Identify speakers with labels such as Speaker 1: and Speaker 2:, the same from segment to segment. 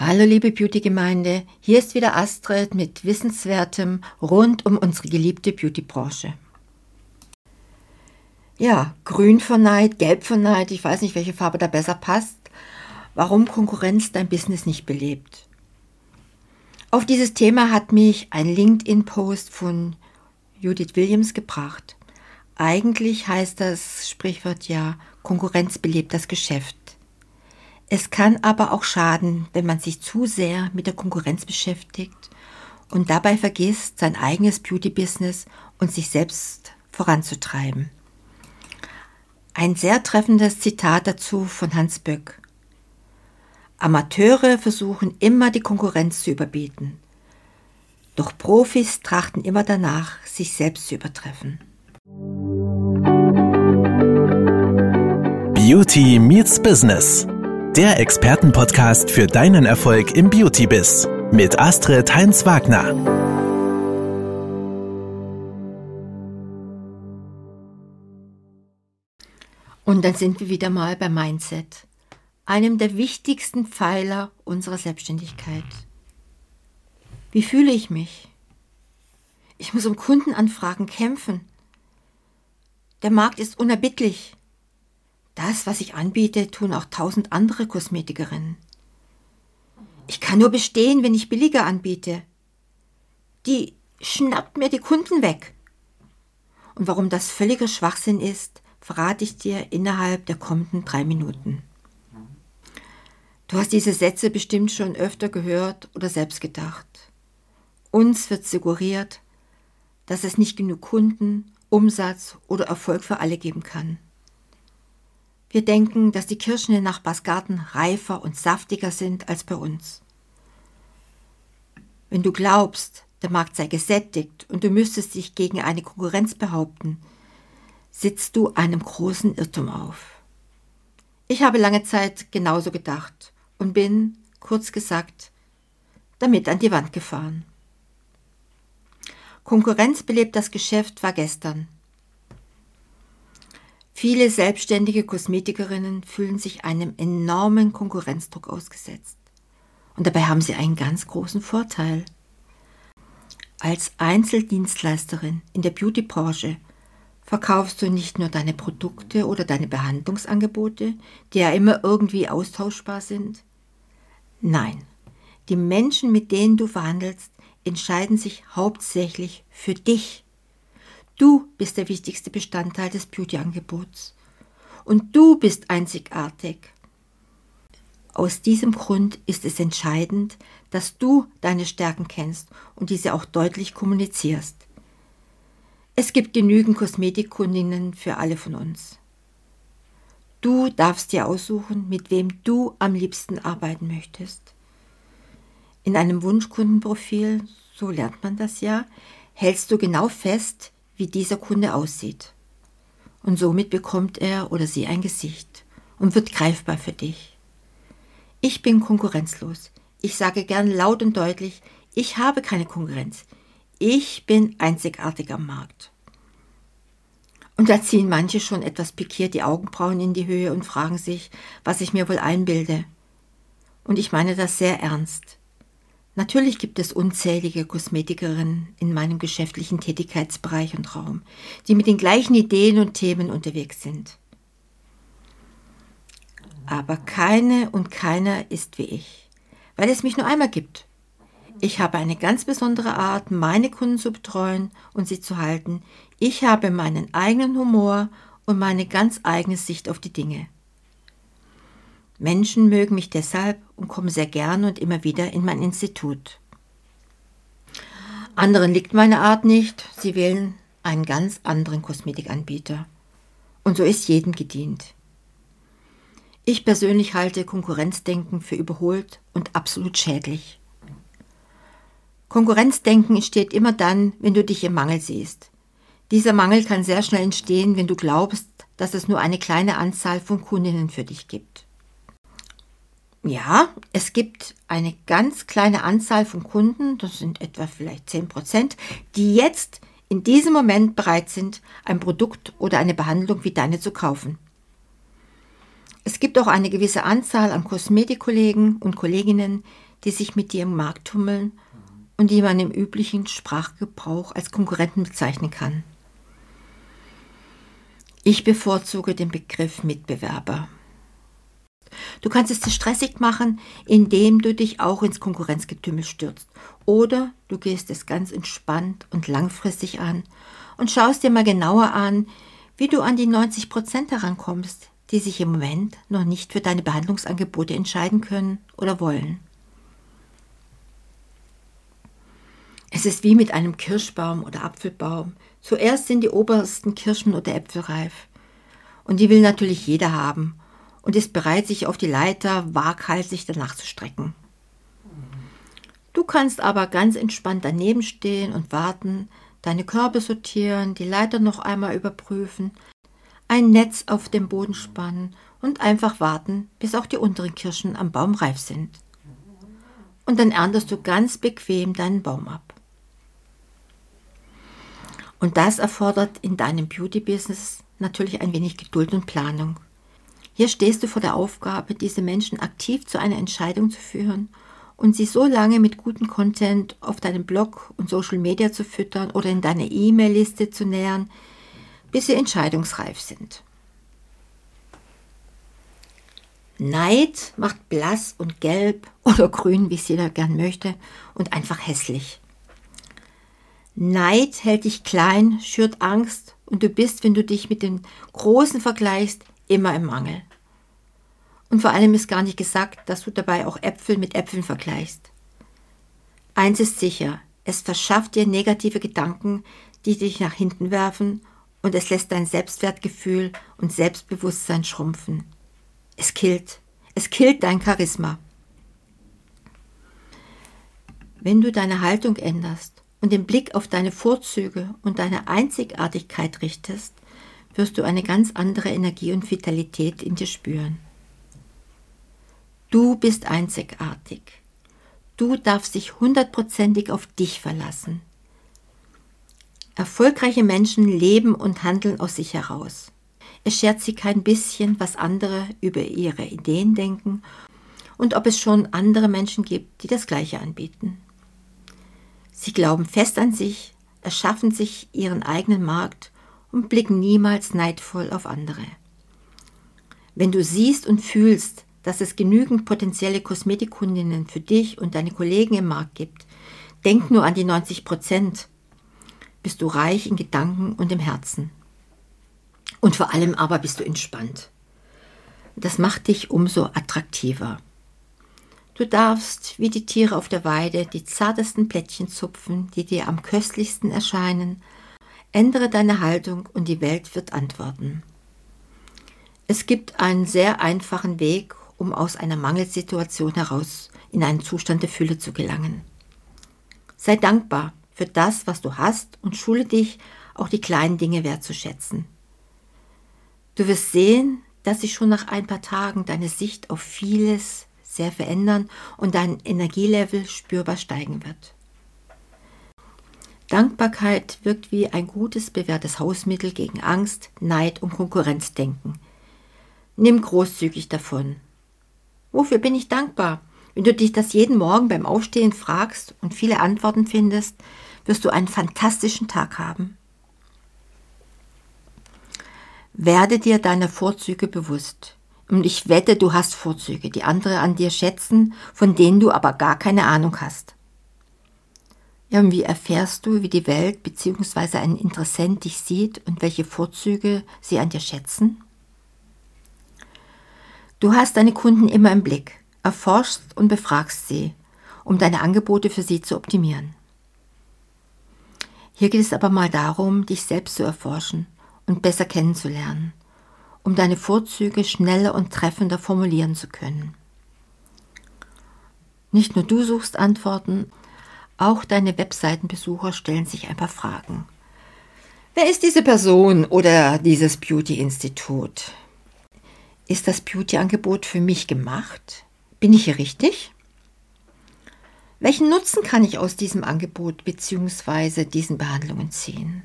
Speaker 1: Hallo liebe Beauty-Gemeinde, hier ist wieder Astrid mit Wissenswertem rund um unsere geliebte Beauty-Branche. Ja, grün von Neid, gelb von Neid, ich weiß nicht, welche Farbe da besser passt, warum Konkurrenz dein Business nicht belebt. Auf dieses Thema hat mich ein LinkedIn-Post von Judith Williams gebracht. Eigentlich heißt das Sprichwort ja, Konkurrenz belebt das Geschäft. Es kann aber auch schaden, wenn man sich zu sehr mit der Konkurrenz beschäftigt und dabei vergisst, sein eigenes Beauty-Business und sich selbst voranzutreiben. Ein sehr treffendes Zitat dazu von Hans Böck. Amateure versuchen immer die Konkurrenz zu überbieten. Doch Profis trachten immer danach, sich selbst zu übertreffen.
Speaker 2: Beauty meets Business der Expertenpodcast für deinen Erfolg im Beauty-Biss mit Astrid Heinz-Wagner.
Speaker 1: Und dann sind wir wieder mal bei Mindset, einem der wichtigsten Pfeiler unserer Selbstständigkeit. Wie fühle ich mich? Ich muss um Kundenanfragen kämpfen. Der Markt ist unerbittlich. Das, was ich anbiete, tun auch tausend andere Kosmetikerinnen. Ich kann nur bestehen, wenn ich billiger anbiete. Die schnappt mir die Kunden weg. Und warum das völliger Schwachsinn ist, verrate ich dir innerhalb der kommenden drei Minuten. Du hast diese Sätze bestimmt schon öfter gehört oder selbst gedacht. Uns wird suggeriert, dass es nicht genug Kunden, Umsatz oder Erfolg für alle geben kann. Wir denken, dass die Kirschen in Nachbarsgarten reifer und saftiger sind als bei uns. Wenn du glaubst, der Markt sei gesättigt und du müsstest dich gegen eine Konkurrenz behaupten, sitzt du einem großen Irrtum auf. Ich habe lange Zeit genauso gedacht und bin, kurz gesagt, damit an die Wand gefahren. Konkurrenz belebt das Geschäft war gestern. Viele selbstständige Kosmetikerinnen fühlen sich einem enormen Konkurrenzdruck ausgesetzt. Und dabei haben sie einen ganz großen Vorteil. Als Einzeldienstleisterin in der Beautybranche verkaufst du nicht nur deine Produkte oder deine Behandlungsangebote, die ja immer irgendwie austauschbar sind. Nein, die Menschen, mit denen du verhandelst, entscheiden sich hauptsächlich für dich Du bist der wichtigste Bestandteil des Beauty-Angebots. Und du bist einzigartig. Aus diesem Grund ist es entscheidend, dass du deine Stärken kennst und diese auch deutlich kommunizierst. Es gibt genügend Kosmetikkundinnen für alle von uns. Du darfst dir aussuchen, mit wem du am liebsten arbeiten möchtest. In einem Wunschkundenprofil, so lernt man das ja, hältst du genau fest, wie dieser Kunde aussieht. Und somit bekommt er oder sie ein Gesicht und wird greifbar für dich. Ich bin konkurrenzlos. Ich sage gern laut und deutlich, ich habe keine Konkurrenz. Ich bin einzigartig am Markt. Und da ziehen manche schon etwas pikiert die Augenbrauen in die Höhe und fragen sich, was ich mir wohl einbilde. Und ich meine das sehr ernst. Natürlich gibt es unzählige Kosmetikerinnen in meinem geschäftlichen Tätigkeitsbereich und Raum, die mit den gleichen Ideen und Themen unterwegs sind. Aber keine und keiner ist wie ich, weil es mich nur einmal gibt. Ich habe eine ganz besondere Art, meine Kunden zu betreuen und sie zu halten. Ich habe meinen eigenen Humor und meine ganz eigene Sicht auf die Dinge. Menschen mögen mich deshalb und kommen sehr gern und immer wieder in mein Institut. Anderen liegt meine Art nicht, sie wählen einen ganz anderen Kosmetikanbieter. Und so ist jedem gedient. Ich persönlich halte Konkurrenzdenken für überholt und absolut schädlich. Konkurrenzdenken entsteht immer dann, wenn du dich im Mangel siehst. Dieser Mangel kann sehr schnell entstehen, wenn du glaubst, dass es nur eine kleine Anzahl von Kundinnen für dich gibt. Ja, es gibt eine ganz kleine Anzahl von Kunden, das sind etwa vielleicht 10 Prozent, die jetzt in diesem Moment bereit sind, ein Produkt oder eine Behandlung wie deine zu kaufen. Es gibt auch eine gewisse Anzahl an Kosmetikkollegen und Kolleginnen, die sich mit dir im Markt tummeln und die man im üblichen Sprachgebrauch als Konkurrenten bezeichnen kann. Ich bevorzuge den Begriff Mitbewerber. Du kannst es dir stressig machen, indem du dich auch ins Konkurrenzgetümmel stürzt. Oder du gehst es ganz entspannt und langfristig an und schaust dir mal genauer an, wie du an die 90 Prozent herankommst, die sich im Moment noch nicht für deine Behandlungsangebote entscheiden können oder wollen. Es ist wie mit einem Kirschbaum oder Apfelbaum. Zuerst sind die obersten Kirschen oder Äpfel reif. Und die will natürlich jeder haben und ist bereit, sich auf die Leiter waghalsig danach zu strecken. Du kannst aber ganz entspannt daneben stehen und warten, deine Körbe sortieren, die Leiter noch einmal überprüfen, ein Netz auf dem Boden spannen und einfach warten, bis auch die unteren Kirschen am Baum reif sind. Und dann erntest du ganz bequem deinen Baum ab. Und das erfordert in deinem Beauty-Business natürlich ein wenig Geduld und Planung. Hier stehst du vor der Aufgabe, diese Menschen aktiv zu einer Entscheidung zu führen und sie so lange mit gutem Content auf deinem Blog und Social Media zu füttern oder in deine E-Mail-Liste zu nähern, bis sie entscheidungsreif sind. Neid macht blass und gelb oder grün, wie es jeder gern möchte, und einfach hässlich. Neid hält dich klein, schürt Angst und du bist, wenn du dich mit den Großen vergleichst, immer im Mangel. Und vor allem ist gar nicht gesagt, dass du dabei auch Äpfel mit Äpfeln vergleichst. Eins ist sicher, es verschafft dir negative Gedanken, die dich nach hinten werfen und es lässt dein Selbstwertgefühl und Selbstbewusstsein schrumpfen. Es killt. Es killt dein Charisma. Wenn du deine Haltung änderst und den Blick auf deine Vorzüge und deine Einzigartigkeit richtest, wirst du eine ganz andere Energie und Vitalität in dir spüren. Du bist einzigartig. Du darfst dich hundertprozentig auf dich verlassen. Erfolgreiche Menschen leben und handeln aus sich heraus. Es schert sie kein bisschen, was andere über ihre Ideen denken und ob es schon andere Menschen gibt, die das Gleiche anbieten. Sie glauben fest an sich, erschaffen sich ihren eigenen Markt und blicken niemals neidvoll auf andere. Wenn du siehst und fühlst, dass es genügend potenzielle Kosmetikkundinnen für dich und deine Kollegen im Markt gibt, denk nur an die 90 Prozent. Bist du reich in Gedanken und im Herzen. Und vor allem aber bist du entspannt. Das macht dich umso attraktiver. Du darfst, wie die Tiere auf der Weide, die zartesten Plättchen zupfen, die dir am köstlichsten erscheinen. Ändere deine Haltung und die Welt wird antworten. Es gibt einen sehr einfachen Weg, um aus einer Mangelsituation heraus in einen Zustand der Fülle zu gelangen. Sei dankbar für das, was du hast und schule dich, auch die kleinen Dinge wertzuschätzen. Du wirst sehen, dass sich schon nach ein paar Tagen deine Sicht auf vieles sehr verändern und dein Energielevel spürbar steigen wird. Dankbarkeit wirkt wie ein gutes bewährtes Hausmittel gegen Angst, Neid und Konkurrenzdenken. Nimm großzügig davon. Wofür bin ich dankbar? Wenn du dich das jeden Morgen beim Aufstehen fragst und viele Antworten findest, wirst du einen fantastischen Tag haben. Werde dir deiner Vorzüge bewusst. Und ich wette, du hast Vorzüge, die andere an dir schätzen, von denen du aber gar keine Ahnung hast. Ja, und wie erfährst du, wie die Welt bzw. ein Interessent dich sieht und welche Vorzüge sie an dir schätzen? Du hast deine Kunden immer im Blick, erforschst und befragst sie, um deine Angebote für sie zu optimieren. Hier geht es aber mal darum, dich selbst zu erforschen und besser kennenzulernen um deine Vorzüge schneller und treffender formulieren zu können. Nicht nur du suchst Antworten, auch deine Webseitenbesucher stellen sich ein paar Fragen. Wer ist diese Person oder dieses Beauty-Institut? ist das Beauty-Angebot für mich gemacht? Bin ich hier richtig? Welchen Nutzen kann ich aus diesem Angebot bzw. diesen Behandlungen ziehen?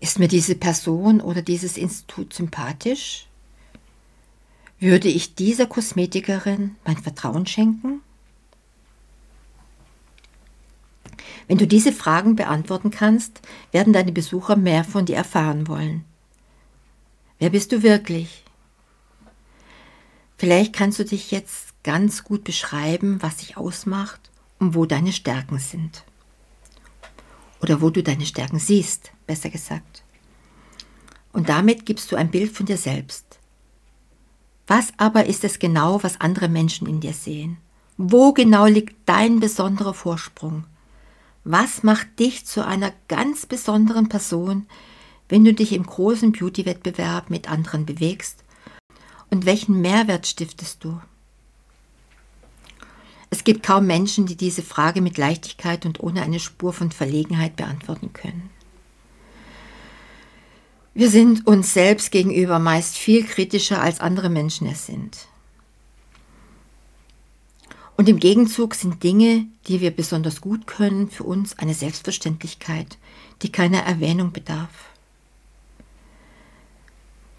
Speaker 1: Ist mir diese Person oder dieses Institut sympathisch? Würde ich dieser Kosmetikerin mein Vertrauen schenken? Wenn du diese Fragen beantworten kannst, werden deine Besucher mehr von dir erfahren wollen. Wer bist du wirklich? Vielleicht kannst du dich jetzt ganz gut beschreiben, was dich ausmacht und wo deine Stärken sind. Oder wo du deine Stärken siehst, besser gesagt. Und damit gibst du ein Bild von dir selbst. Was aber ist es genau, was andere Menschen in dir sehen? Wo genau liegt dein besonderer Vorsprung? Was macht dich zu einer ganz besonderen Person, wenn du dich im großen Beauty-Wettbewerb mit anderen bewegst? Und welchen Mehrwert stiftest du? Es gibt kaum Menschen, die diese Frage mit Leichtigkeit und ohne eine Spur von Verlegenheit beantworten können. Wir sind uns selbst gegenüber meist viel kritischer, als andere Menschen es sind. Und im Gegenzug sind Dinge, die wir besonders gut können, für uns eine Selbstverständlichkeit, die keiner Erwähnung bedarf.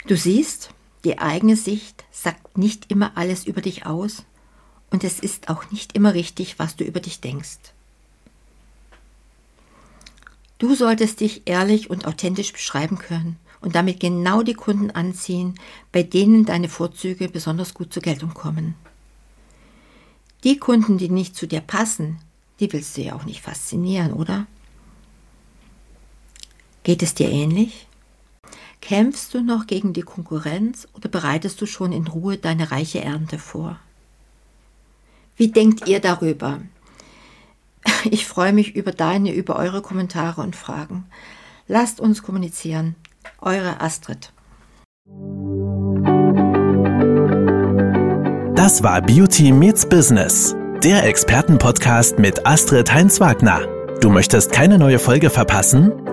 Speaker 1: Du siehst, die eigene Sicht sagt nicht immer alles über dich aus und es ist auch nicht immer richtig, was du über dich denkst. Du solltest dich ehrlich und authentisch beschreiben können und damit genau die Kunden anziehen, bei denen deine Vorzüge besonders gut zur Geltung kommen. Die Kunden, die nicht zu dir passen, die willst du ja auch nicht faszinieren, oder? Geht es dir ähnlich? Kämpfst du noch gegen die Konkurrenz oder bereitest du schon in Ruhe deine reiche Ernte vor? Wie denkt ihr darüber? Ich freue mich über deine, über eure Kommentare und Fragen. Lasst uns kommunizieren. Eure Astrid.
Speaker 2: Das war Beauty Meets Business, der Expertenpodcast mit Astrid Heinz-Wagner. Du möchtest keine neue Folge verpassen?